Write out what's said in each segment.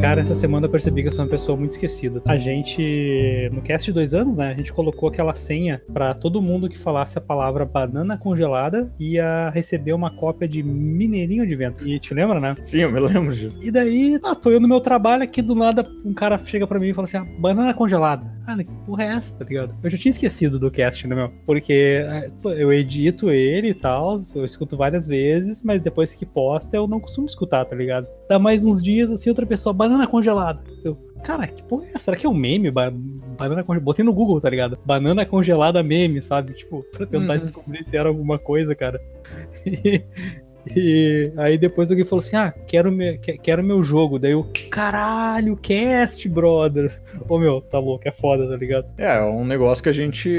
Cara, essa semana eu percebi que eu sou uma pessoa muito esquecida. A gente, no cast de dois anos, né, a gente colocou aquela senha pra todo mundo que falasse a palavra banana congelada ia receber uma cópia de Mineirinho de Vento. E te lembra, né? Sim, eu me lembro disso. E daí, ah, tô eu no meu trabalho aqui, do nada um cara chega pra mim e fala assim, ah, banana congelada. Cara, que porra é essa, tá ligado? Eu já tinha esquecido do cast, né, meu? Porque é, pô, eu edito ele e tal, eu escuto várias vezes, mas depois que posta eu não costumo escutar, tá ligado? Dá mais uns dias, assim, outra pessoa, banana congelada. Eu, cara, que porra é essa? Será que é um meme? Ba banana congelada. Botei no Google, tá ligado? Banana congelada meme, sabe? Tipo, pra tentar Uhum. descobrir se era alguma coisa, cara. E aí depois alguém falou assim: Ah, quero, me, que- quero meu jogo. Daí eu, caralho, cast, brother. Ô meu, tá louco, é foda, tá ligado? É, é um negócio que a gente,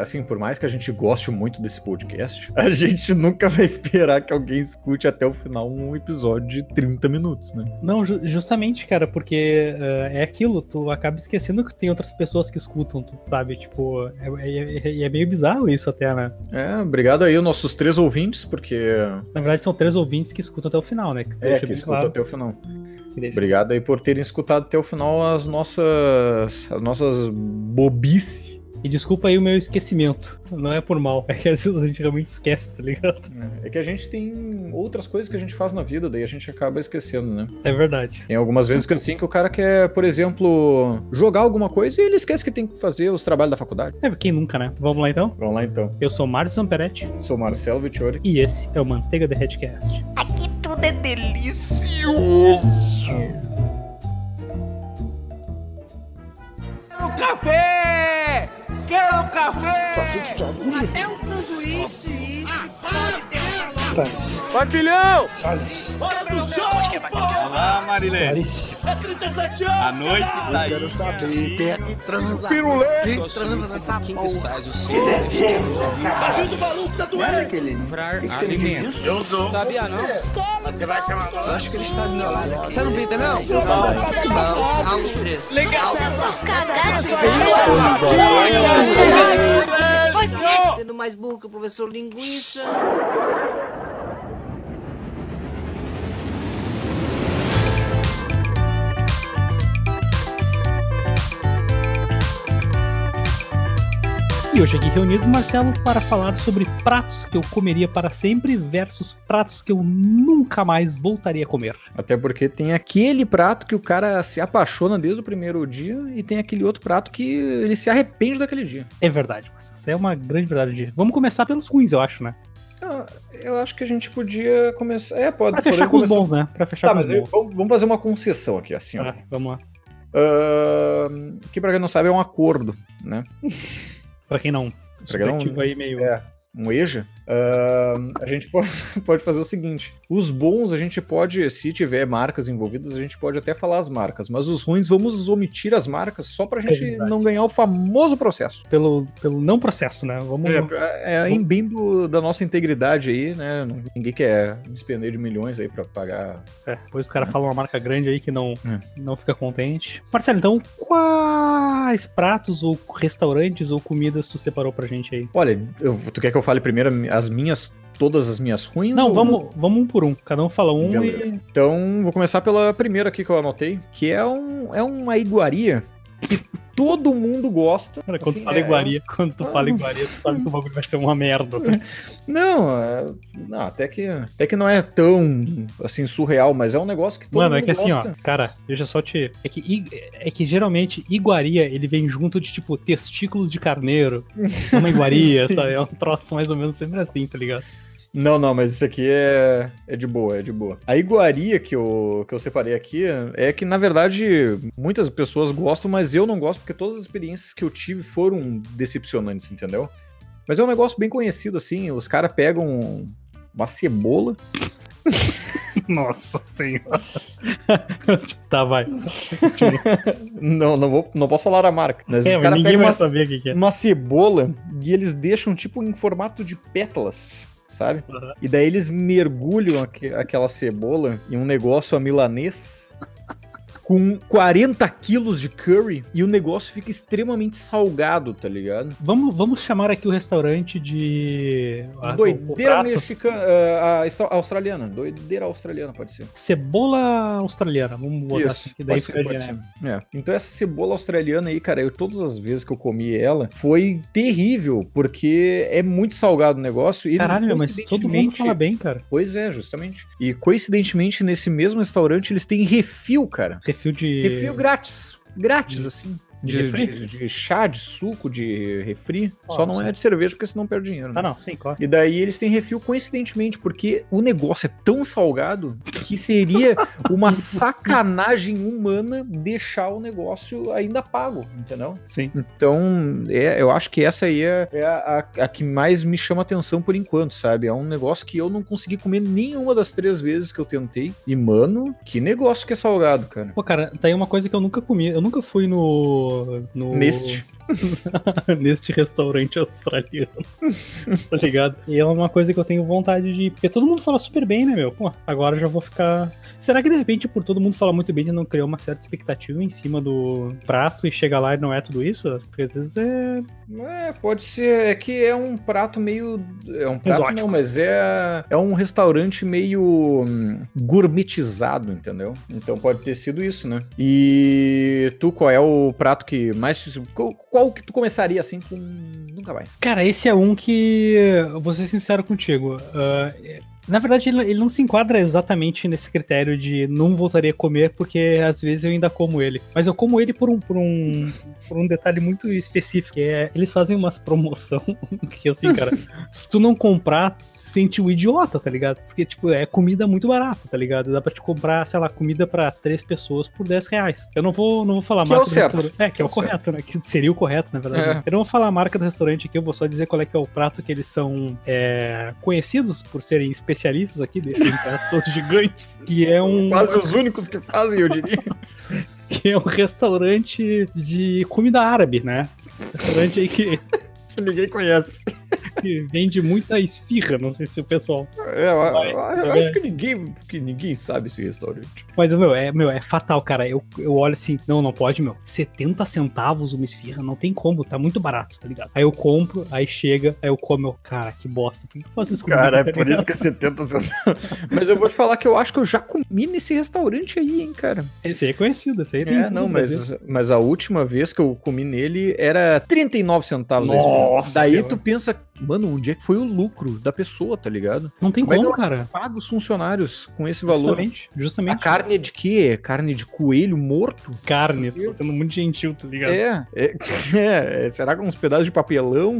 assim, por mais que a gente goste muito desse podcast, a gente nunca vai esperar que alguém escute até o final um episódio de 30 minutos, né? Não, ju- justamente, cara, porque eh, é aquilo, tu acaba esquecendo que tem outras pessoas que escutam, tu sabe? Tipo, é, é- é- é meio bizarro isso até, né? É, obrigado aí aos nossos três ouvintes, porque Na verdade, são três ouvintes que escutam até o final, né? Que é, que bem escutou claro. até o final. Obrigado aí por terem escutado até o final as nossas, as nossas bobices. E desculpa aí o meu esquecimento. Não é por mal, é que às vezes a gente realmente esquece, tá ligado? É que a gente tem outras coisas que a gente faz na vida, daí a gente acaba esquecendo, né? É verdade. Tem algumas vezes que assim que o cara quer, por exemplo, jogar alguma coisa e ele esquece que tem que fazer os trabalhos da faculdade. É, quem nunca, né? Vamos lá então? Vamos lá então. Eu sou Márcio Zamperetti Sou Marcelo Vittori. e esse é o Manteiga The Headcast. Aqui tudo é delicioso. Café! Quero café! Até um sanduíche pode ter Vai, filhão! Salles. Bora pro show! Olá, Marilene! Clarice. É 37 anos! A noite tá aí. Quero saber quem é que transa. Pirulê. Quem transa nessa porra. Tá vindo o maluco da doente! Comprar alimento. Eu dou. Sabia não? Você vai chamar Eu acho que ele está do meu lado. Você não pinta não? Não. Aos três. Legal! Sendo mais burro que o professor Linguiça. E hoje aqui reunidos, Marcelo, para falar sobre pratos que eu comeria para sempre versus pratos que eu nunca mais voltaria a comer. Até porque tem aquele prato que o cara se apaixona desde o primeiro dia e tem aquele outro prato que ele se arrepende daquele dia. É verdade, mas essa é uma grande verdade. Vamos começar pelos ruins, eu acho, né? Ah, Eu acho que a gente podia começar. É, pode Pra fechar com os começar- bons, né? Pra fechar Tá, com os bons. vamos vamos fazer uma concessão aqui, assim, ó. Ah, vamos lá. Ahn, que pra quem não sabe é um acordo, né? Pra quem não. Pra quem não- aí meio. É, um EJA. Ahn, a gente pode, pode fazer o seguinte: os bons a gente pode, se tiver marcas envolvidas, a gente pode até falar as marcas, mas os ruins vamos omitir as marcas só pra gente verdade. não ganhar o famoso processo. Pelo, pelo não processo, né? Vamos. É, é em bem do- da nossa integridade aí, né? Ninguém quer despender de milhões aí pra pagar. É, depois o cara fala uma marca grande aí que não, É. não fica contente. Marcelo, então, quais pratos ou restaurantes ou comidas tu separou pra gente aí? Olha, eu- tu quer que eu fale primeiro as minhas, todas as minhas ruins? Não, ou- vamos, vamos um por um. Cada um fala um Beleza. e. Então, vou começar pela primeira aqui que eu anotei, que é, um, é uma iguaria que todo mundo gosta. Cara, quando Assim, tu fala é- iguaria, quando tu Ah. fala iguaria, tu sabe que o bagulho vai ser uma merda. tá? Não, é- não até, que, até que não é tão assim surreal, mas é um negócio que todo Mano, é mundo que assim, ó, gosta. cara, deixa eu só te. É que, é que geralmente iguaria ele vem junto de tipo testículos de carneiro. Uma iguaria, sabe? É um troço mais ou menos sempre assim, tá ligado? Não, não, mas isso aqui é, é de boa, é de boa. A iguaria que eu, que eu separei aqui é que, na verdade, muitas pessoas gostam, mas eu não gosto porque todas as experiências que eu tive foram decepcionantes, entendeu? Mas é um negócio bem conhecido, assim, os caras pegam uma cebola, Nossa senhora. tipo, tá, vai. não, não, vou, não posso falar a marca, mas É, ninguém vai saber o que, que é. uma cebola e eles deixam, tipo, em formato de pétalas, sabe? Uhum. E daí eles mergulham aque- aquela cebola em um negócio a milanês. Com 40 quilos de curry e o negócio fica extremamente salgado, tá ligado? Vamos, vamos chamar aqui o restaurante de. a- o Doideira mexicana, ah, a esta- australiana, doideira australiana pode ser. Cebola australiana, vamos botar assim, que daí ser. É. Então essa cebola australiana aí, cara, eu todas as vezes que eu comi ela, foi terrível, porque é muito salgado o negócio. E Caralho, mas todo mundo fala bem, cara. Pois é, justamente. E coincidentemente, nesse mesmo restaurante, eles têm refil, cara. Refil de. Refil grátis. Grátis, assim. De De, de- de chá, de suco, de refri. Ah, Só não sim. é de cerveja, porque senão perde dinheiro. né? Ah, não, sim, claro. E daí eles têm refil coincidentemente, porque o negócio é tão salgado que seria uma sacanagem humana deixar o negócio ainda pago, entendeu? Sim. Então, é, eu acho que essa aí é, é a, a que mais me chama atenção por enquanto, sabe? É um negócio que eu não consegui comer nenhuma das três vezes que eu tentei. E, mano, que negócio que é salgado, cara. Pô, cara, tá aí uma coisa que eu nunca comi. Eu nunca fui no. No... neste restaurante australiano. tá ligado? E é uma coisa que eu tenho vontade de. Porque todo mundo fala super bem, né, meu? Pô, agora eu já vou ficar. Será que de repente, por todo mundo falar muito bem, ele não criou uma certa expectativa em cima do prato e chega lá e não é tudo isso? Porque às vezes é. É, pode ser. É que é um prato meio. É um prato, Exótico. não, mas é, é um restaurante meio hum, gourmetizado, entendeu? Então pode ter sido isso, né? E tu, qual é o prato que mais. Qual, qual que tu começaria assim com. Nunca mais. Cara, esse é um que. Vou ser sincero contigo. ah, na verdade, ele, ele não se enquadra exatamente nesse critério de não voltaria a comer, porque às vezes eu ainda como ele. Mas eu como ele por um, por um, por um detalhe muito específico, que é eles fazem umas promoção que assim, cara, se tu não comprar, tu se sente um idiota, tá ligado? Porque, tipo, é comida muito barata, tá ligado? Dá pra te comprar, sei lá, comida pra três pessoas por 10 reais. Eu não vou, não vou falar a Que é o marca do certo. restaurante. É, que é o Que é o correto, né? Que seria o correto, na verdade. É. né? Eu não vou falar a marca do restaurante aqui, eu vou só dizer qual é que é o prato que eles são é, conhecidos por serem especialistas aqui, deixa entre aspas gigantes, que é um Quase os únicos que fazem, eu diria. que é um restaurante de comida árabe, né? Restaurante aí que, Ninguém conhece. que vende muita esfirra, não sei se o pessoal. É, eu, eu- acho que ninguém, que ninguém sabe esse restaurante. Mas, meu, é, meu, é fatal, cara. Eu, eu olho assim, não, não pode, meu. 70 centavos uma esfirra, não tem como, tá muito barato, tá ligado? Aí eu compro, aí chega, aí eu como, eu, cara, que bosta. Por que eu faço isso comigo? Cara, é tá por isso que é 70 centavos. Mas eu vou te falar que eu acho que eu já comi nesse restaurante aí, hein, cara. Esse aí é conhecido, esse aí É, não, mas, mas a última vez que eu comi nele era 39 centavos. a esfirra. Nossa Daí Senhora. tu pensa, mano, onde é que foi o lucro da pessoa, tá ligado? Não tem Como é como, ela cara. Paga os funcionários com esse valor. Justamente, justamente. A carne é de quê? Carne de coelho morto? Carne, tu tá sendo muito gentil, tá ligado? É, é, é, será que uns pedaços de papelão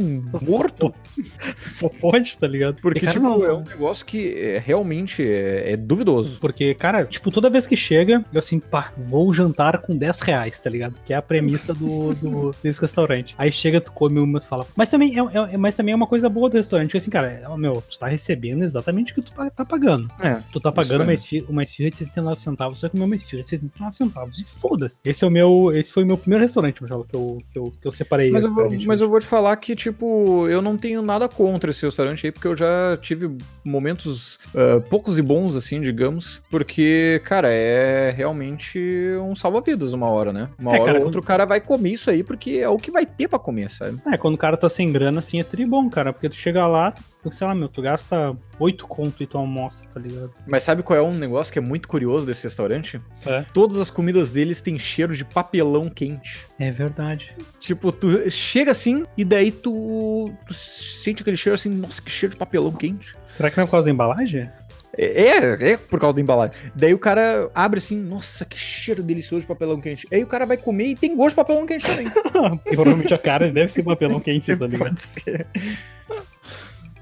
morto? Só pode, tá ligado? Porque, cara, tipo, não- é um negócio que é, realmente é, é duvidoso. Porque, cara, tipo, toda vez que chega, eu assim, pá, vou jantar com 10 reais, tá ligado? Que é a premissa do, do- desse restaurante. Aí chega, tu come uma e fala. Mas também é, é- mas também é uma coisa boa do restaurante. que Assim, cara, é, meu, tu tá recebendo exatamente o que tu tá, tá pagando. É. Tu tá pagando é. uma esfirra, uma esfirra de 79 centavos, você comeu uma esfirra de 79 centavos. E foda-se. Esse é o meu. Esse foi o meu primeiro restaurante, Marcelo, que eu, que eu, que eu separei. Mas eu, vou, mas eu vou te falar que, tipo, eu não tenho nada contra esse restaurante aí, porque eu já tive momentos ah, poucos e bons, assim, digamos. Porque, cara, é realmente um salva-vidas uma hora, né? Uma É, hora cara, ou outra o cara vai comer isso aí, porque é o que vai ter pra comer, sabe? É, quando o cara tá sem grana, assim, é tri bom, cara. Porque tu chega lá, tu, sei lá, meu, tu gasta 8 conto e tu almoça, tá ligado? Mas sabe qual é um negócio que é muito curioso desse restaurante? É. Todas as comidas deles têm cheiro de papelão quente. É verdade. Tipo, tu chega assim e daí tu, tu sente aquele cheiro assim, nossa, que cheiro de papelão quente. Será que não é por causa da embalagem? É, é, é por causa da embalagem. Daí o cara abre assim, nossa, que cheiro delicioso de papelão quente. Aí o cara vai comer e tem gosto de papelão quente também. Provavelmente a carne deve ser papelão quente, tá ligado? Pode ser.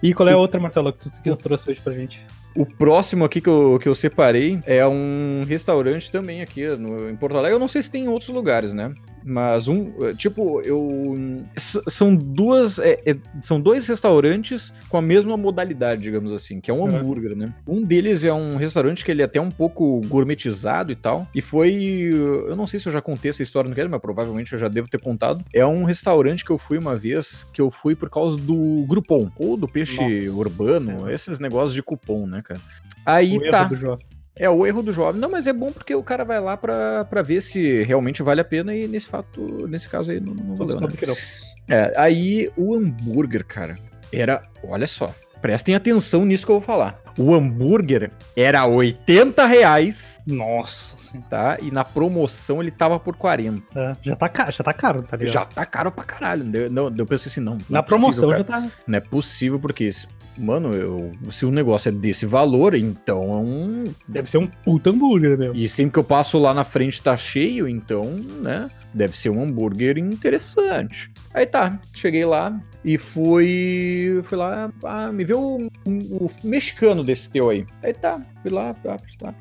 E qual é a outra, Marcelo, que tu, que tu trouxe hoje pra gente? O próximo aqui que eu, que eu separei é um restaurante também aqui no, em Porto Alegre. Eu não sei se tem em outros lugares, né? Mas um, tipo, eu. São duas. é- é- são dois restaurantes com a mesma modalidade, digamos assim, que é um Uhum. hambúrguer, né? Um deles é um restaurante que ele é até um pouco gourmetizado e tal. E foi. Eu não sei se eu já contei essa história no quero, mas provavelmente eu já devo ter contado. É um restaurante que eu fui uma vez, que eu fui por causa do Groupon, ou do peixe Nossa urbano, Senhora. esses negócios de cupom, né, cara? Aí tá. É o erro do jovem. Não, mas é bom porque o cara vai lá pra, pra ver se realmente vale a pena e nesse fato, nesse caso aí, não, não valeu, né? Que não. É, aí o hambúrguer, cara, era. Olha só, prestem atenção nisso que eu vou falar. O hambúrguer era 80 reais, Nossa senhora. tá? E na promoção ele tava por 40. É, já, tá caro, já tá caro, tá ligado? Já tá caro pra caralho. Não, não, eu pensei assim, não. não Na é promoção já tá. Não é possível, porque, mano, eu, se o negócio é desse valor, então é um. Deve ser um puta hambúrguer mesmo. E sempre que eu passo lá na frente tá cheio, então, né? Deve ser um hambúrguer interessante. Aí tá, cheguei lá e fui. Fui lá, ah, me vê o, o mexicano desse teu aí. Aí tá, fui lá, ah, tá.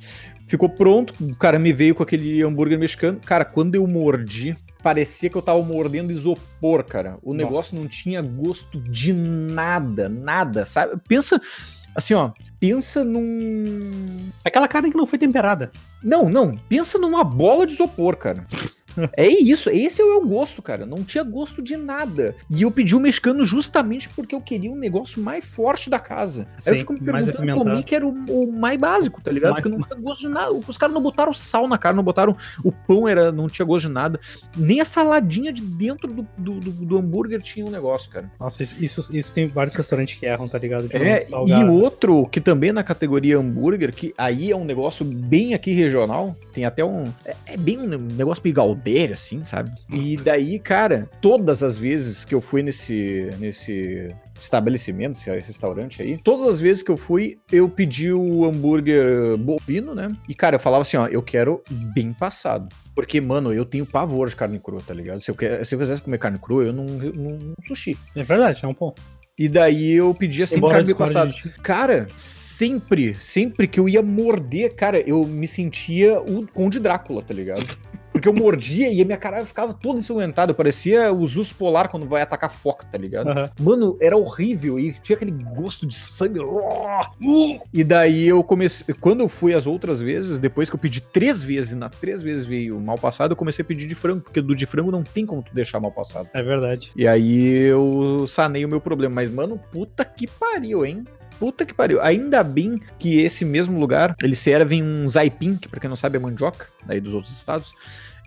Ficou pronto, o cara me veio com aquele hambúrguer mexicano. Cara, quando eu mordi, parecia que eu tava mordendo isopor, cara. O negócio Nossa. não tinha gosto de nada, nada, sabe? Pensa. Assim, ó, pensa num. Aquela carne que não foi temperada. Não, não. Pensa numa bola de isopor, cara. É isso, esse é o meu gosto, cara. Não tinha gosto de nada. E eu pedi o mexicano justamente porque eu queria um negócio mais forte da casa. Aí eu Sim, fico me perguntando apimentado. mim que era o, o mais básico, tá ligado? Mais- Porque não tinha gosto de nada. Os caras não botaram sal na carne, não botaram. O pão era, não tinha gosto de nada. Nem a saladinha de dentro do, do, do- do hambúrguer tinha um negócio, cara. Nossa, isso, isso, isso tem vários restaurantes que erram, tá ligado? De É, e outro que também é na categoria hambúrguer, que aí é um negócio bem aqui regional, tem até um. É, é bem um negócio meio galdeira, assim, sabe? E daí, cara, todas as vezes que eu fui nesse, nesse estabelecimento, esse restaurante aí, todas as vezes que eu fui, eu pedi o hambúrguer bovino, né? E, cara, eu falava assim, ó, eu quero bem passado. Porque, mano, eu tenho pavor de carne crua, tá ligado? Se eu, quer, se eu quisesse comer carne crua, eu não, não, não sushi. É verdade, é um ponto. E daí eu pedi assim, Embora carne passada. Cara, sempre, sempre que eu ia morder, cara, eu me sentia o Conde Drácula, tá ligado? Porque eu mordia e a minha cara ficava toda ensanguentada. Parecia o Zuz Polar quando vai atacar foca, tá ligado? Aham. Mano, era horrível e tinha aquele gosto de sangue. E daí eu comecei. Quando eu fui as outras vezes, depois que eu pedi três vezes, e na três vezes veio mal passado, eu comecei a pedir de frango, porque do de frango não tem como tu deixar mal passado. É verdade. E aí eu sanei o meu problema. Mas, mano, puta que pariu, hein? Puta que pariu. Ainda bem que esse mesmo lugar, eles servem um zaipim, que pra quem não sabe é mandioca, daí dos outros estados,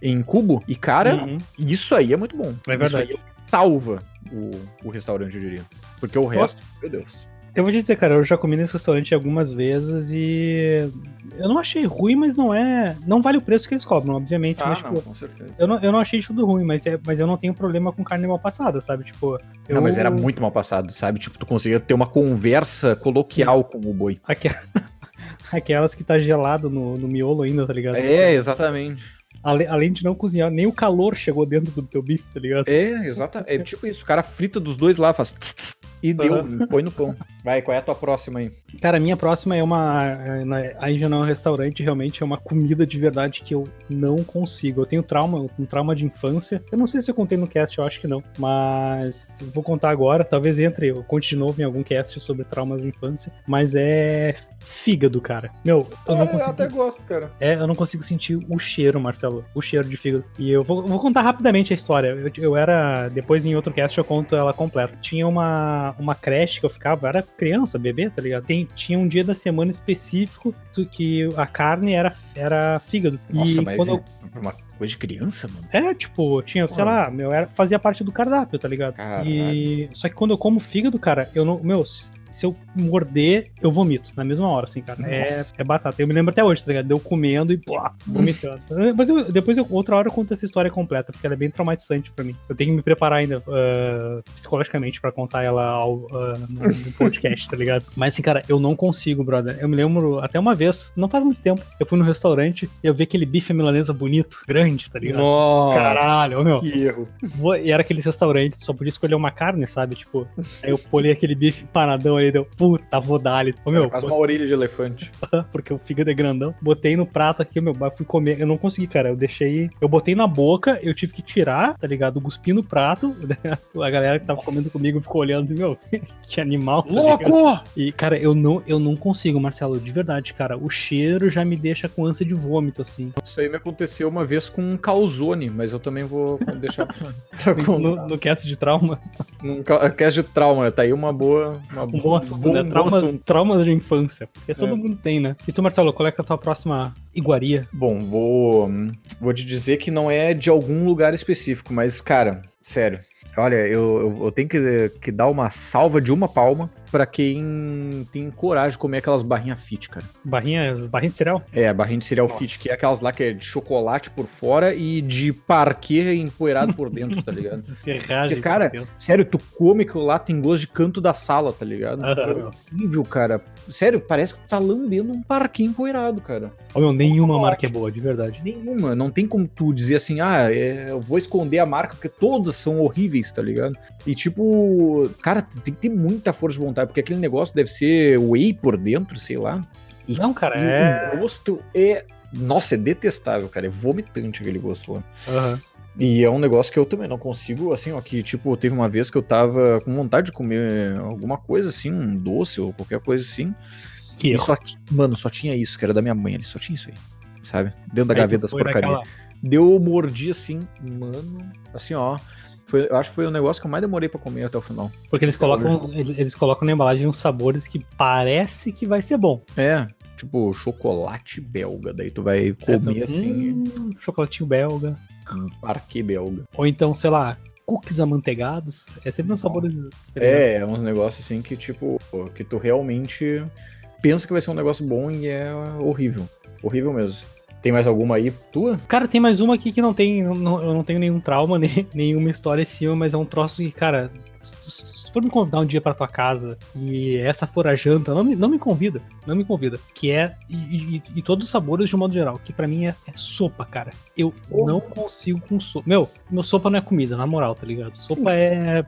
em cubo. E, cara, Uhum. isso aí é muito bom. É verdade. Isso aí salva o, o restaurante, eu diria. Porque o resto, meu Deus. Eu vou te dizer, cara, eu já comi nesse restaurante algumas vezes e eu não achei ruim, mas não é. Não vale o preço que eles cobram, obviamente. Ah, mas, tipo, com certeza. eu, não, eu não achei tudo ruim, mas, é, mas eu não tenho problema com carne mal passada, sabe? Tipo. Eu, Não, mas era muito mal passado, sabe? Tipo, tu conseguia ter uma conversa coloquial com o boi. Aque- Aquelas que tá gelado no, no miolo ainda, tá ligado? É, exatamente. Ale- além de não cozinhar, nem o calor chegou dentro do teu bife, tá ligado? É, exatamente. É tipo isso, o cara frita dos dois lá, faz tss, tss, e deu, põe no pão. Vai, qual é a tua próxima aí? Cara, a minha próxima é uma. é, Aí já não é um restaurante, realmente é uma comida de verdade que eu não consigo. Eu tenho trauma, um trauma de infância. Eu não sei se eu contei no cast, eu acho que não. Mas eu vou contar agora. Talvez entre, eu conte de novo em algum cast sobre traumas de infância. Mas é fígado, cara. Meu, eu não consigo. gosto, cara. É, eu não consigo sentir o cheiro, Marcelo. O cheiro de fígado. E eu vou, vou contar rapidamente a história. Eu, eu era. Depois em outro cast eu conto ela completa. Tinha uma, uma creche que eu ficava, eu era criança, bebê, tá ligado? Tem, tinha um dia da semana específico que a carne era, era fígado. Nossa, e mas quando eu- uma coisa de criança, mano. é, tipo, tinha, sei Pô. lá, meu, era, fazia parte do cardápio, tá ligado? Caralho. E. Só que quando eu como fígado, cara, eu não. Meu, se eu morder, eu vomito na mesma hora, assim, cara. É, é batata. Eu me lembro até hoje, tá ligado? Eu comendo e, pô, vomitando. Mas eu- depois, eu- outra hora, eu conto essa história completa, porque ela é bem traumatizante pra mim. Eu tenho que me preparar ainda ah, psicologicamente pra contar ela ao, ah, no, no podcast, tá ligado? Mas, assim, cara, eu não consigo, brother. Eu me lembro até uma vez, não faz muito tempo, eu fui no restaurante e eu vi aquele bife milanesa bonito, grande, tá ligado? Nossa, Caralho, meu. que erro. Vou- E era aqueles restaurantes, só podia escolher uma carne, sabe? Tipo, aí eu polei aquele bife empanadão ali, deu, puta, vou dar ali. Ô, meu, quase uma orelha de elefante. porque o fígado é grandão. Botei no prato aqui, meu, eu fui comer. Eu não consegui, cara. Eu deixei. Eu botei na boca, eu tive que tirar, tá ligado? Cuspi no prato. A galera que tava Nossa. comendo comigo ficou olhando, meu, que animal. tá? Louco! E, cara, eu não, eu não consigo, Marcelo, de verdade, cara. O cheiro já me deixa com ânsia de vômito, assim. Isso aí me aconteceu uma vez com um calzone, mas eu também vou deixar pra, contar. No, no cast de trauma. Num ca- cast de trauma, tá aí uma boa. Uma Um bom assunto, né? bom Traumas, assunto. traumas de infância. Porque todo É. mundo tem, né? E tu, Marcelo, qual é, é a tua próxima iguaria? Bom, vou, vou te dizer que não é de algum lugar específico, mas, cara, sério. Olha, eu, eu, eu tenho que, que dar uma salva de uma palma pra quem tem coragem de comer aquelas barrinhas fit, cara. Barrinhas, barrinhas de cereal? É, barrinha de cereal Nossa. fit, que é aquelas lá que é de chocolate por fora e de parquê empoeirado por dentro, tá ligado? De serragem. Porque, cara. Sério, tu come aquilo lá, tem gosto de canto da sala, tá ligado? Aham, É horrível, cara. Sério, parece que tu tá lambendo um parquinho empoeirado, cara. Ô, meu, nenhuma Chocolate. marca é boa, de verdade. Nenhuma. Não tem como tu dizer assim, ah, é, eu vou esconder a marca, porque todas são horríveis, tá ligado? E tipo, cara, tem que ter muita força de vontade, porque aquele negócio deve ser whey por dentro, sei lá. E, Não, cara, é. o gosto é. Nossa, é detestável, cara. É vomitante aquele gosto lá. Aham. E é um negócio que eu também não consigo, assim, ó, que, tipo, teve uma vez que eu tava com vontade de comer alguma coisa, assim, um doce ou qualquer coisa assim. Que E só, mano, só tinha isso, que era da minha mãe, ele só tinha isso aí, sabe? Dentro da Aí gaveta das porcarias. Deu, eu mordi assim, mano, assim, ó. Foi, eu acho que foi o negócio que eu mais demorei pra comer até o final. Porque eles colocam, eles eles colocam na embalagem uns sabores que parece que vai ser bom. É, tipo, chocolate belga, daí tu vai É, comer tu- assim, hum, chocolatinho belga. um parque belga. Ou então, sei lá, cookies amanteigados. É sempre uns sabores. tá? É, é uns negócios assim que, tipo, que tu realmente pensa que vai ser um negócio bom e é horrível. Horrível mesmo. Tem mais alguma aí tua? Cara, tem mais uma aqui que não tem. não- eu não tenho nenhum trauma, nem, nenhuma história em cima, mas é um troço que, cara. Se for me convidar um dia pra tua casa e essa for a janta, não me, não me convida. Não me convida. Que é. E, e- e todos os sabores de um modo geral. Que pra mim é, é sopa, cara. Eu não consigo com sopa. Meu, meu sopa não é comida, na moral, tá ligado? Sopa é.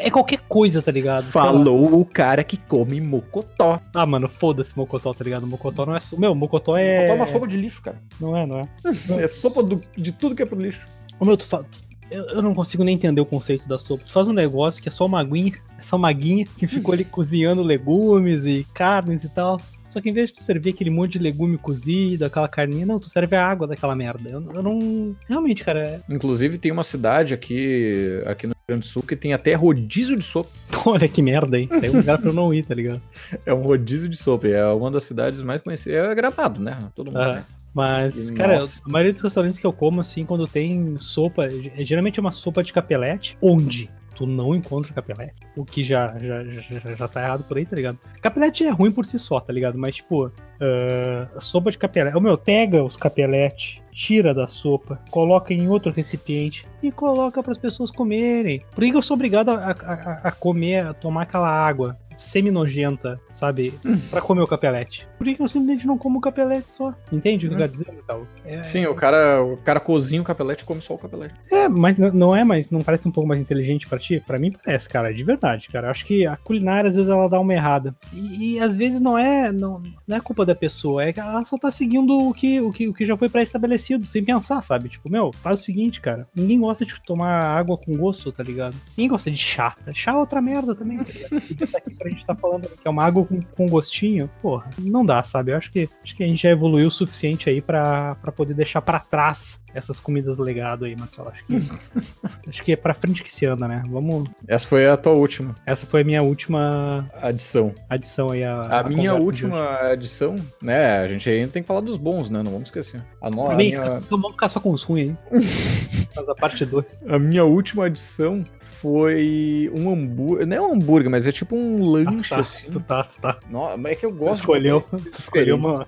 É qualquer coisa, tá ligado? Falou o cara que come mocotó. Ah, mano, foda-se mocotó, tá ligado? Mocotó não é sopa. Meu, mocotó é. Mocotó é uma sopa de lixo, cara. Não é, não é. É sopa do- de tudo que é pro lixo. Ô meu, tu fa... tu- eu, eu não consigo nem entender o conceito da sopa. Tu faz um negócio que é só uma aguinha, é só uma aguinha que ficou ali cozinhando legumes e carnes e tal. Só que em vez de tu servir aquele monte de legume cozido, aquela carninha, não, tu serve a água daquela merda. Eu, eu não. Realmente, cara, é- Inclusive, tem uma cidade aqui, aqui no Rio Grande do Sul que tem até rodízio de sopa. olha que merda, hein? Tem um lugar pra eu não ir, tá ligado? É um rodízio de sopa. É uma das cidades mais conhecidas. É gravado, né? Todo mundo Ah. conhece. Mas, cara, nossa. a maioria dos restaurantes que eu como, assim, quando tem sopa, é- geralmente é uma sopa de capelete, onde tu não encontra capelete. O que já, já, já, já tá errado por aí, tá ligado? Capelete é ruim por si só, tá ligado? Mas, tipo, ah, sopa de capelete. O meu, pega os capelete, tira da sopa, coloca em outro recipiente e coloca para as pessoas comerem. Por que eu sou obrigado a- a- a comer, a tomar aquela água semi-nojenta, sabe? Pra comer o capelete. Por que eu simplesmente não como o capelete só? Entende o que eu quero dizer, Gustavo? É, Sim, o cara, o cara cozinha o capelete e come só o capelete. é, mas não é, mas não parece um pouco mais inteligente pra ti? Pra mim parece, cara, de verdade, cara. Eu Acho que a culinária às vezes ela dá uma errada. E, e, às vezes não é, não, não é culpa da pessoa, é que ela só tá seguindo o que, o que, o que já foi pré-estabelecido, sem pensar, sabe? Tipo, meu, faz o seguinte, cara. Ninguém gosta de tomar água com gosto, tá ligado? Ninguém gosta de chata. Chá é outra merda também, tá ligado? Pra gente tá falando que é uma água com, com gostinho. Porra, não dá, sabe? Eu acho que, acho que a gente já evoluiu o suficiente aí pra, pra poder deixar pra trás essas comidas legado aí, Marcelo. Acho que, acho que é pra frente que se anda, né? Vamos. Essa foi a tua última Essa foi a minha última adição. adição aí. A, A, minha conversa de última adição, né? A gente ainda tem que falar dos bons, né? Não vamos esquecer. A, no- hoje. a Bem, minha, vamos ficar só com os ruins aí. Faz a parte 2. a minha última adição foi um hambúrguer. Não é um hambúrguer, mas é tipo um lanche tá, assim. tu tá, tu tá. No- mas é que eu Tu gosto. de escolheu, tu escolheu uma.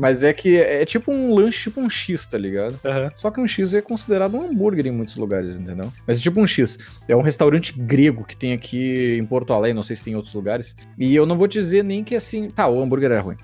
Mas é que é tipo um lanche, tipo um X, tá ligado? Aham. Só que um X é considerado um hambúrguer em muitos lugares, entendeu? Mas é tipo um X. É um restaurante grego que tem aqui em Porto Alegre, não sei se tem em outros lugares. E eu não vou te dizer nem que assim. Tá, o hambúrguer era ruim.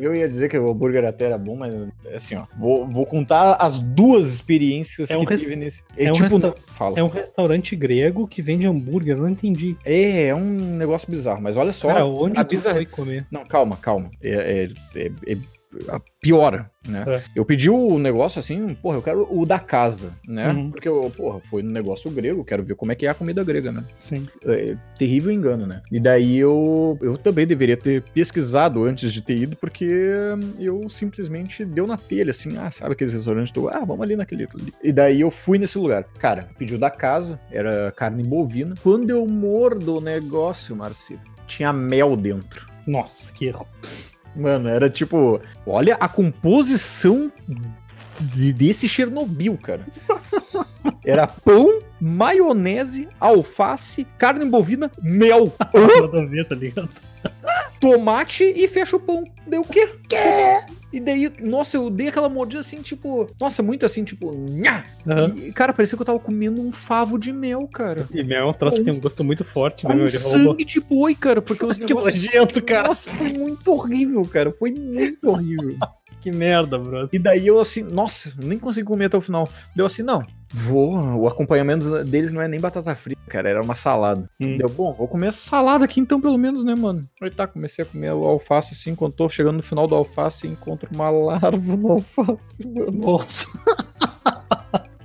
Eu ia dizer que o hambúrguer até era bom, mas assim, ó. Vou, vou contar as duas experiências É um que res- tive nesse. é um tipo, resta- fala. É um restaurante grego que vende hambúrguer, eu não entendi. É, é um negócio bizarro, mas olha só. Cara, onde a tu bizarra- foi comer? Não, calma, calma. É, é- é- é a pior, né? É. Eu pedi o negócio assim, porra, eu quero o da casa, né? Uhum. Porque eu, porra, foi no negócio grego, quero ver como é que é a comida grega, né? Sim. É, terrível engano, né? E daí eu, eu também deveria ter pesquisado antes de ter ido, porque eu simplesmente deu na telha, assim, ah, sabe aqueles restaurantes, do, ah, vamos ali naquele ali. E daí eu fui nesse lugar. Cara, pediu da casa, era carne bovina. Quando eu mordo o negócio, Marcelo, tinha mel dentro. Nossa, que erro. Mano, era tipo, olha a composição de- desse Chernobyl, cara. Era pão, maionese, alface, carne bovina, mel, Nada a ver, tá ligado? Tomate e fecha o pão. Deu o quê? E daí, nossa, eu dei aquela mordida assim, tipo, nossa, muito assim, tipo, nhá! Aham. E, cara, parecia que eu tava comendo um favo de mel, cara. E mel é um troço que tem um gosto muito forte, né? Ele roubou. sangue de boi, cara, porque os Que negócios- nojento, cara. Nossa, foi muito horrível, cara. Foi muito horrível. Que merda, brother. E daí eu assim, nossa, nem consegui comer até o final. Deu assim, não, vou. O acompanhamento deles não é nem batata frita, cara, era uma salada. Hum. Deu, bom, vou comer essa salada aqui então, pelo menos, né, mano? Aí tá, comecei a comer o alface assim, quando tô chegando no final do alface, encontro uma larva no alface, mano. Nossa.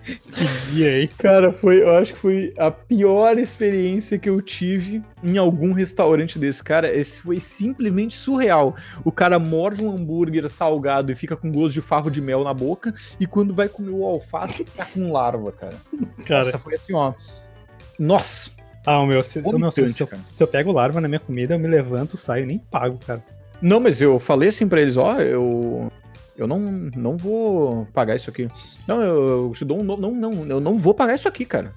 que dia, hein? Cara, foi, eu acho que foi a pior experiência que eu tive em algum restaurante desse. Cara, esse foi simplesmente surreal. O cara morde um hambúrguer salgado e fica com gosto de favo de mel na boca, e quando vai comer o alface, tá com larva, cara. Cara, Nossa, foi assim, ó. Nossa, ah, o meu, se, eu- meu, se, se eu, se eu pego larva na minha comida, eu me levanto, saio, nem pago, cara. Não, mas eu falei assim pra eles, ó, eu eu não, não vou pagar isso aqui. Não, eu, eu te dou um no- não, não, eu não vou pagar isso aqui, cara.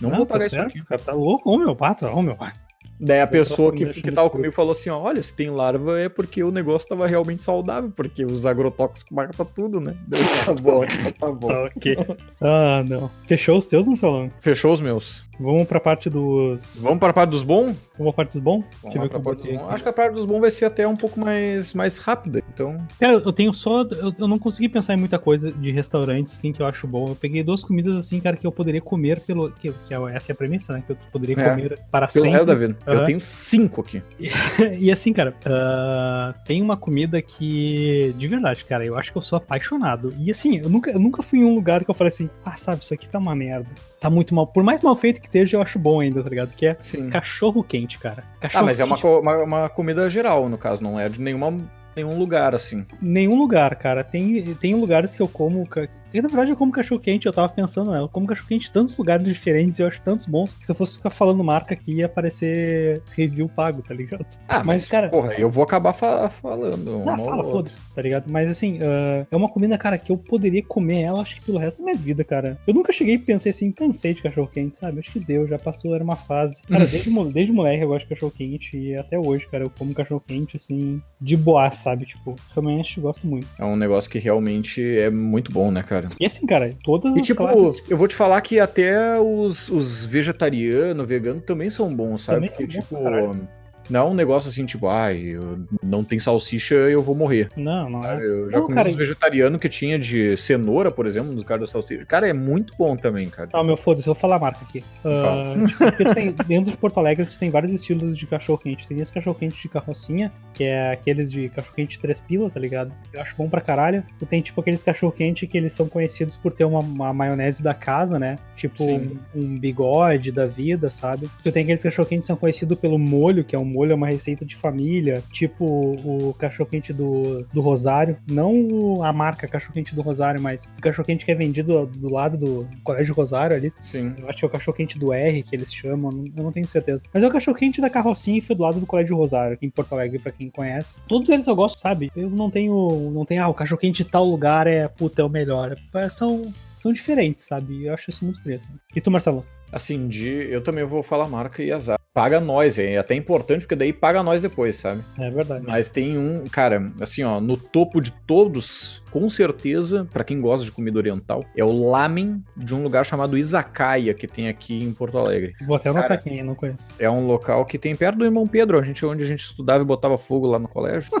Não vou tá pagar isso certo, aqui. Cara, tá louco? Ô, meu pato, ô, meu pai. Daí a Esse pessoa troço me que, que tava comigo falou assim, ó, olha, se tem larva é porque o negócio tava realmente saudável, porque os agrotóxicos matam tudo, né? Tá bom, então tá bom. Tá ok. Ah, não. Fechou os teus, Marcelão? Fechou os meus. Vamos pra parte dos. Vamos para a parte dos bons? Vamos pra parte dos bons? Vamos Deixa eu ver pra eu parte dos bons. Acho que a parte dos bons vai ser até um pouco mais, mais rápida, então... Cara, eu tenho só. Eu, eu não consegui pensar em muita coisa de restaurantes, assim, que eu acho bom. Eu peguei duas comidas, assim, cara, que eu poderia comer pelo. Que, que é- essa é a premissa, né? Que eu poderia É. comer para Pelo sempre. da vida. Eu Aham. tenho cinco aqui. e assim, cara, ah, tem uma comida que, de verdade, cara, eu acho que eu sou apaixonado. E assim, eu nunca, eu nunca fui em um lugar que eu falei assim, ah, sabe, isso aqui tá uma merda. Tá muito mal. Por mais mal feito que esteja, eu acho bom ainda, tá ligado? Que é Sim. cachorro quente, cara. Ah, Cachorro mas é uma, quente, co- uma, uma comida geral, no caso, não é de nenhuma, nenhum lugar, assim. Nenhum lugar, cara. Tem, tem lugares que eu como. E na verdade eu como cachorro quente, eu tava pensando, né? Eu como cachorro quente em tantos lugares diferentes eu acho tantos bons que se eu fosse ficar falando marca aqui ia aparecer review pago, tá ligado? Ah, Mas, mas, cara- porra, eu vou acabar fa- falando. Não, uma fala, foda-se, tá ligado? Mas assim, ah, é uma comida, cara, que eu poderia comer ela, acho que pelo resto da minha vida, cara. Eu nunca cheguei e pensei assim, cansei de cachorro quente, sabe? Acho que deu, já passou, era uma fase. Cara, desde, desde moleque eu gosto de cachorro quente e até hoje, cara, eu como cachorro quente, assim, de boa, sabe? Tipo, realmente gosto muito. É um negócio que realmente é muito bom, né, cara? E assim, cara, todas E as tipo, classes eu vou te falar que até os, os vegetarianos, veganos também são bons, sabe? Também são Porque, bons tipo, caralho. não é um negócio assim, tipo, ai, eu não tem salsicha, eu vou morrer. Não, não é. Eu já Não, comi cara, uns vegetarianos que tinha de cenoura, por exemplo, no cara da salsicha. Cara, é muito bom também, cara. Tá, meu, foda-se, eu vou falar a marca aqui. Ah, tipo, tem- dentro de Porto Alegre, tu tem vários estilos de cachorro-quente. Tem esse cachorro-quente de carrocinha, que é aqueles de cachorro-quente três pila, tá ligado? Eu acho bom pra caralho. Tu tem, tipo, aqueles cachorro-quente que eles são conhecidos por ter uma, uma maionese da casa, né? Tipo, um, um bigode da vida, sabe? Tu tem aqueles cachorro-quente que são conhecidos pelo molho, que é um molho, é uma receita de família. Tipo, o cachorro-quente do, do Rosário. Não a marca cachorro-quente do Rosário, mas o cachorro-quente que é vendido do lado do Colégio Rosário ali. Sim. Eu acho que é o cachorro-quente do R que eles chamam, eu não tenho certeza. Mas é o cachorro-quente da carrocinha e foi do lado do Colégio Rosário, aqui em Porto Alegre, pra quem conhece. Todos eles eu gosto, sabe? Eu não tenho. Não tenho, ah, o cachorro-quente de tal lugar é, puta, é o melhor. É, São, são diferentes, sabe? Eu acho isso muito triste. E tu, Marcelo? Assim, de. Eu também vou falar marca e azar. Paga nós, é até importante, porque daí paga nós depois, sabe? É verdade. Mas tem um, cara, assim, ó, no topo de todos, com certeza, pra quem gosta de comida oriental, é o lamen de um lugar chamado Izakaya, que tem aqui em Porto Alegre. Vou até anotar quem não conhece. É um local que tem perto do Irmão Pedro, a gente, onde a gente estudava e botava fogo lá no colégio.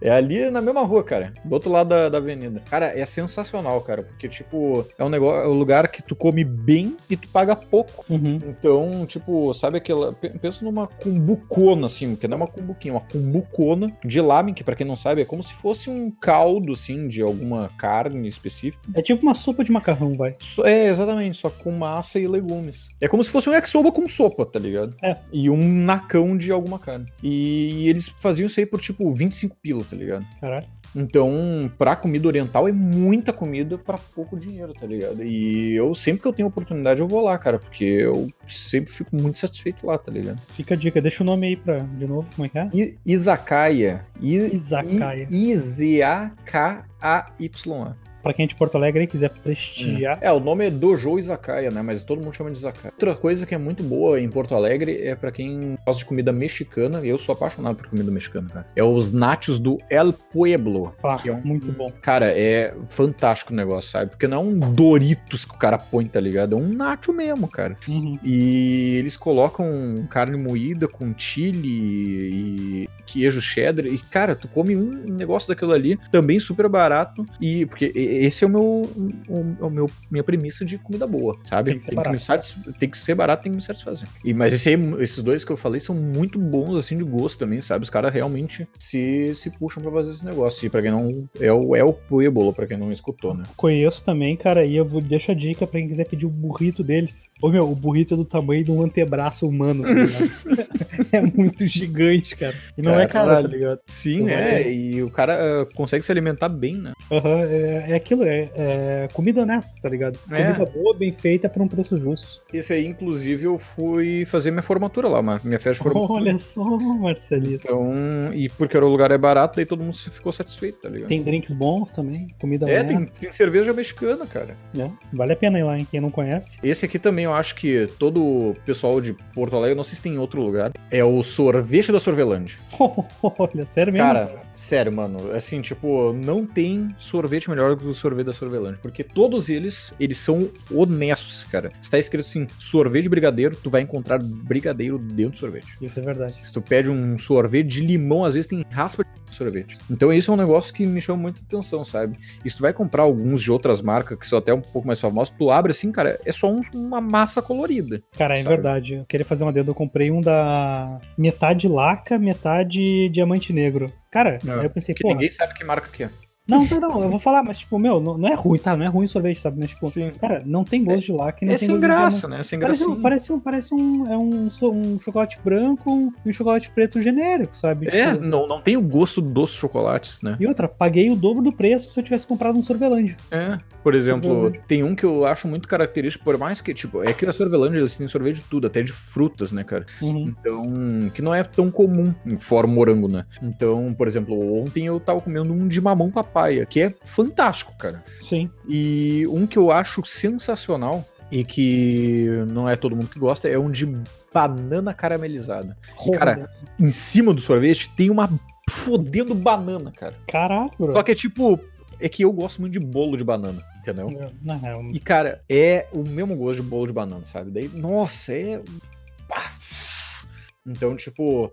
É ali na mesma rua, cara. Do outro lado da, da avenida. Cara, é sensacional, cara. Porque, tipo, é um negócio, é um lugar que tu come bem e tu paga pouco. Uhum. Então, tipo, sabe aquela. pe- Pensa numa cumbucona, assim, que não é uma cumbuquinha, uma cumbucona de lamen, que pra quem não sabe é como se fosse um caldo, assim, de alguma carne específica. É tipo uma sopa de macarrão, vai. É, exatamente, só com massa e legumes. É como se fosse um yakisoba com sopa, tá ligado? É. E um nacão de alguma carne. E eles faziam isso aí por, tipo, 25 pila, tá ligado? Caralho. Então, pra comida oriental é muita comida pra pouco dinheiro, tá ligado? E eu sempre que eu tenho oportunidade eu vou lá, cara, porque eu sempre fico muito satisfeito lá, tá ligado? Fica a dica. Deixa o nome aí pra, de novo. Como é que é? I Izakaya. I Izakaya. I- I-Z-A-K-A-Y-A. Pra quem é de Porto Alegre e quiser prestigiar. É, o nome é Dojo Izakaya, né? Mas todo mundo chama de Izakaya. Outra coisa que é muito boa em Porto Alegre é pra quem gosta de comida mexicana, e eu sou apaixonado por comida mexicana, cara. É os nachos do El Pueblo. Que é um- muito bom. Cara, é fantástico o negócio, sabe? Porque não é um Doritos que o cara põe, tá ligado? É um nacho mesmo, cara. Uhum. E eles colocam carne moída com chile e queijo cheddar. E, cara, tu come um negócio daquilo ali, também super barato. E porque esse é o meu, o, o meu minha premissa de comida boa, sabe? Tem que ser barato. me satis- tem que ser barato, tem que me satisfazer. E, mas esse esses dois que eu falei são muito bons, assim, de gosto também, sabe? Os caras realmente se, se puxam pra fazer esse negócio. E pra quem não. É o, é o Pueblo, pra quem não escutou, né? Conheço também, cara, e eu vou deixar a dica pra quem quiser pedir o burrito deles. Ô meu, o burrito é do tamanho de um antebraço humano, tá ligado? é muito gigante, cara. E não é caro, tá ligado? Sim, Eu é. E o cara ah, consegue se alimentar bem, né? Aham, é, é aquilo, é, é comida honesta, tá ligado? É. Comida boa, bem feita, por um preço justo. Esse aí, inclusive, eu fui fazer minha formatura lá, minha festa de formatura. Olha só, Marcelito. Então, e porque o lugar é barato, daí todo mundo ficou satisfeito, tá ligado? Tem drinks bons também, comida é, tem, honesta. tem cerveja mexicana, cara. né? Vale a pena ir lá, hein? Quem não conhece. Esse aqui também eu acho que todo o pessoal de Porto Alegre, não sei se tem em outro lugar, é o sorvete da Sorvelândia. Olha, sério mesmo? Cara, sério, mano, assim, tipo, não tem sorvete melhor do que o sorvete da Sorvelândia, porque todos eles, eles são honestos, cara. Se tá escrito assim, sorvete de brigadeiro, tu vai encontrar brigadeiro dentro do sorvete. Isso é verdade. Se tu pede um sorvete de limão, às vezes tem raspa de sorvete. Então isso é um negócio que me chama muita atenção, sabe? E se tu vai comprar alguns de outras marcas, que são até um pouco mais famosas, tu abre assim, cara, é só um- uma massa colorida. Cara, é Sabe? verdade. Eu queria fazer uma dedo. Eu comprei um da metade laca, metade diamante negro. Cara, É, aí eu pensei, porra. ninguém sabe que marca que é. Não, não, não, eu vou falar, mas tipo, meu, não, não é ruim, tá? Não é ruim o sorvete, sabe? Mas, tipo, Sim. cara, não tem gosto de laca e não É tem sem graça, né? Sem Parece, gracinha. um, parece, um, parece um, é um, um chocolate branco e um chocolate preto genérico, sabe? É, Tipo, não, não tem o gosto dos chocolates, né? E outra, paguei o dobro do preço se eu tivesse comprado um sorvelândia. É. Por exemplo, Sorvelândia. tem um que eu acho muito característico, por mais que, tipo, é que a Sorvelândia eles têm sorvete de tudo, até de frutas, né, cara? Uhum. Então, que não é tão comum em fora morango, né? Então, por exemplo, ontem eu tava comendo um de mamão papaya, que é fantástico, cara. Sim. E um que eu acho sensacional e que não é todo mundo que gosta é um de banana caramelizada. cara, Roda. Em cima do sorvete tem uma fodendo banana, cara. Caralho, bro. Só que é tipo, é que eu gosto muito de bolo de banana, entendeu? Na real, E, cara, é o mesmo gosto de bolo de banana, sabe? Daí, nossa, é. Pá. Então, tipo,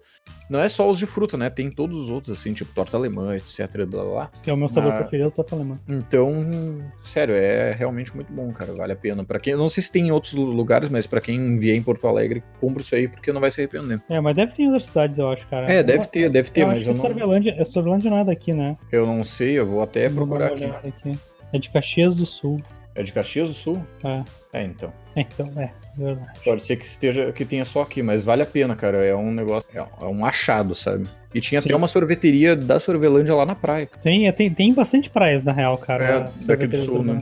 não é só os de fruta, né? Tem todos os outros, assim, tipo torta alemã, etc, blá blá blá. que é o meu sabor preferido, torta alemã. Então, sério, é realmente muito bom, cara. Vale a pena. Para quem, eu não sei se tem em outros lu- lugares, mas pra quem vier em Porto Alegre, compra isso aí porque não vai se arrepender. É, mas deve ter em outras cidades, eu acho, cara. É, deve ter, deve ter, eu mas acho eu que não, Sorvelândia, é Sorvelândia não é daqui, né? eu não sei, eu vou até procurar aqui. aqui. É de Caxias do Sul. É de Caxias do Sul? É. É, então. É, então, é, verdade. Pode ser que esteja que tenha só aqui, mas vale a pena, cara. É um negócio, é é um achado, sabe? E tinha Sim. até uma sorveteria da Sorvelândia lá na praia. Tem, é, tem, tem bastante praias, na real, cara. É, daqui do sul, né?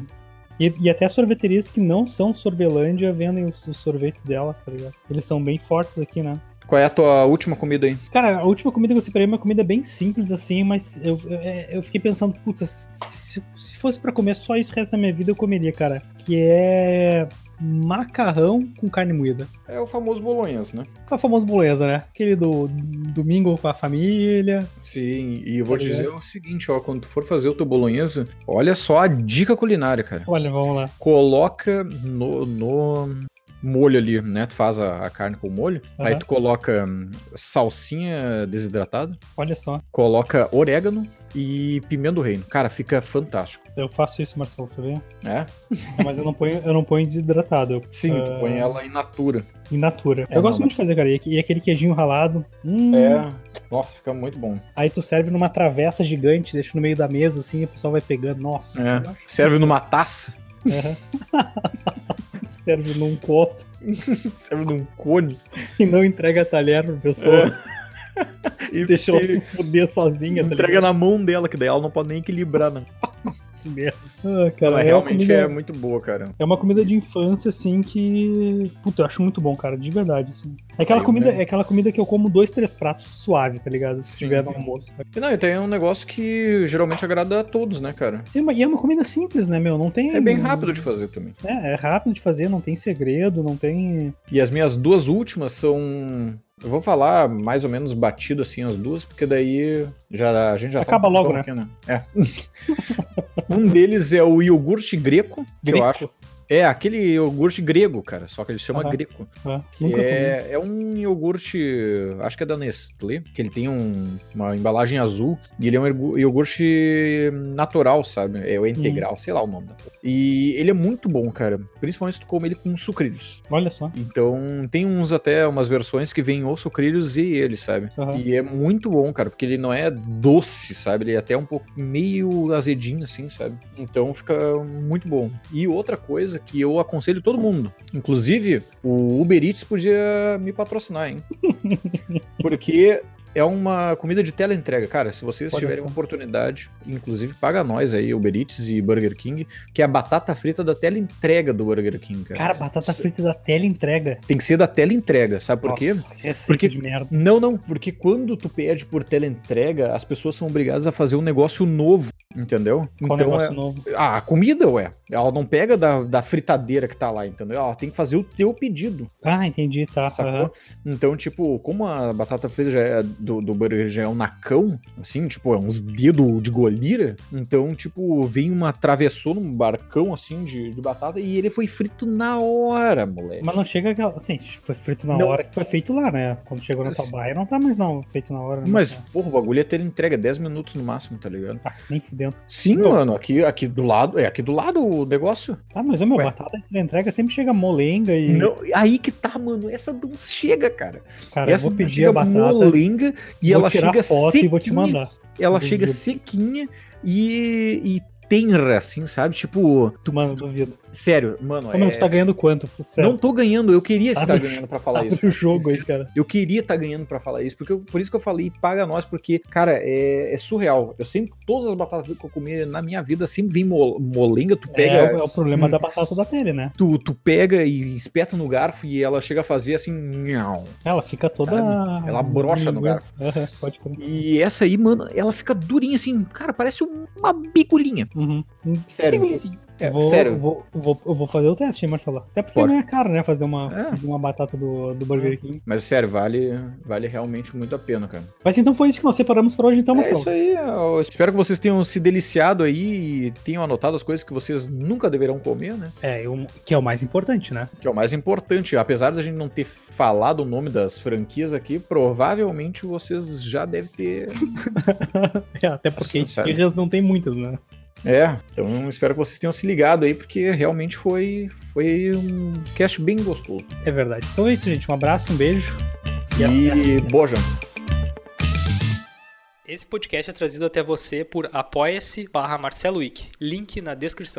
E, e até sorveterias que não são Sorvelândia vendem os, os sorvetes delas, tá ligado? Eles são bem fortes aqui, né? Qual é a tua última comida aí? Cara, a última comida que eu separei é uma comida bem simples, assim, mas eu, eu, é, eu fiquei pensando, putz, se, se fosse pra comer só isso o resto da minha vida, eu comeria, cara. Que é macarrão com carne moída. É o famoso bolonhas, né? É o famoso boleza, né? Aquele do domingo com a família. Sim, e eu vou Tá te dizer ligado? o seguinte, ó, quando tu for fazer o teu bolonhesa, olha só a dica culinária, cara. Olha, vamos lá. Coloca no, no molho ali, né? Tu faz a, a carne com molho, aí Aham. tu coloca hum, salsinha desidratada, Olha só. coloca orégano, e pimenta do reino. Cara, fica fantástico. Eu faço isso, Marcelo, você vê? É? É, mas eu não ponho, eu não ponho desidratado. Eu, Sim, tu ah, põe ela in natura. In natura. É, eu gosto não, muito de fazer, cara. E, aquele queijinho ralado. Hum, É. Nossa, fica muito bom. Aí tu serve numa travessa gigante, deixa no meio da mesa, assim, e o pessoal vai pegando. Nossa, É. Serve numa taça, que serve num copo serve num cone. e não entrega talher pra pessoa. E Deixa ela se fuder sozinha, tá entrega na mão dela, que daí ela não pode nem equilibrar, né? Que merda. Ah, cara, Ela é, uma realmente comida, é muito boa, cara. é uma comida de infância, assim, que. Puta, eu acho muito bom, cara, de verdade, assim. É aquela, Eu comida, mesmo. é aquela comida que eu como dois, três pratos suave, tá ligado? Se Sim. tiver no almoço. Tá? E não, e tem um negócio que geralmente agrada a todos, né, cara? E é uma- e é uma comida simples, né, meu? Não tem. É bem rápido de fazer também. É, é rápido de fazer, não tem segredo, não tem. E as minhas duas últimas são. Eu vou falar mais ou menos batido assim as duas, porque daí já, a gente já Acaba um logo, tempão aqui, né? É. um deles é o iogurte greco, que Greco? eu acho. É, aquele iogurte grego, cara, só que ele chama Aham. greco. Ah, Que é, é um iogurte, acho que é da Nestlé, que ele tem um- uma embalagem azul e ele é um iogurte natural, sabe? É o integral, sei lá o nome da. E ele é muito bom, cara. Principalmente se tu come ele com sucrilhos. Olha só. Então, tem uns até umas versões que vem o sucrilhos e ele, sabe? E é muito bom, cara, porque ele não é doce, sabe? Ele é até um pouco meio azedinho, assim, sabe? Então fica muito bom. E outra coisa que eu aconselho todo mundo, inclusive o Uber Eats podia me patrocinar, hein? Porque é uma comida de tela entrega, cara. Se vocês Olha tiverem só. uma oportunidade, inclusive paga nós aí, Uber Eats e Burger King, que é a batata frita da tela entrega do Burger King, cara. Cara, batata Isso- frita da tela entrega. Tem que ser da tela entrega, sabe por quê? Nossa, receita Porque- de merda. Não, não, porque quando tu pede por teleentrega, as pessoas são obrigadas a fazer um negócio novo, entendeu? Qual então negócio é... novo? Ah, a comida, ué. Ela não pega da, da fritadeira que tá lá, entendeu? Ela tem que fazer o teu pedido, Ah, entendi, tá. sacou? aham. Então, tipo, como a batata frita já é do, do burger já é um nacão, assim, tipo, é uns dedos de golira, então, tipo, vem uma travessou num barcão, assim, de, de batata e ele foi frito na hora, moleque. Mas não chega aquela. Assim, foi feito na Não. hora que foi feito lá, né? Quando chegou na tua baia, não tá mais não feito na hora. né? Mas, porra, o bagulho ia ter entrega 10 minutos no máximo, tá ligado? Ah, nem fudendo. Sim, Não. mano, aqui, aqui do lado, é aqui do lado o negócio. Tá, mas o meu, Ué. batata que entrega sempre chega molenga e. Não, aí que tá, mano, essa não chega, cara. cara, eu essa vou pedir a batata. molenga e vou ela tirar chega foto sequinha, e vou te mandar. ela chega sequinha e, e tenra, assim, sabe? Tipo, tu, Mano, duvido. sério, mano, Ô, meu, é- você tá ganhando quanto? Sério. não tô ganhando, eu queria estar ganhando pra falar isso. o jogo aí, cara. Eu queria estar ganhando pra falar isso, porque eu- por isso que eu falei, paga nós, porque, cara, é, é surreal. Eu sempre, todas as batatas que eu comi na minha vida sempre vem mol- molenga, tu pega. É, o- é o problema Hum. da batata da tele, né? tu, tu pega e espeta no garfo e ela chega a fazer assim. nhau. Ela fica toda. Sabe? Ela brocha no garfo. Pode crer. E essa aí, mano, ela fica durinha assim, cara, parece uma bigulhinha. Uhum. Sério. Sim. É, vou, sério. Vou, vou, eu vou fazer o teste, hein, Marcelo. Até porque Pode. não é caro, né? Fazer uma, É. uma batata do, do Burger King. Mas sério, vale, vale realmente muito a pena, cara. Mas então foi isso que nós separamos pra hoje, então, é Marcelo. isso aí. Eu espero que vocês tenham se deliciado aí e tenham anotado as coisas que vocês nunca deverão comer, né? É, eu- que é o mais importante, né? Que é o mais importante. Apesar da gente não ter falado o nome das franquias aqui, provavelmente vocês já devem ter. É, até porque Assim, não tem muitas, né? É, então espero que vocês tenham se ligado aí, porque realmente foi, foi um cast bem gostoso. É verdade. Então é isso, gente. Um abraço, um beijo. E boa janta. Esse podcast é trazido até você por apoia-se barra Marcelo Wick. Link na descrição.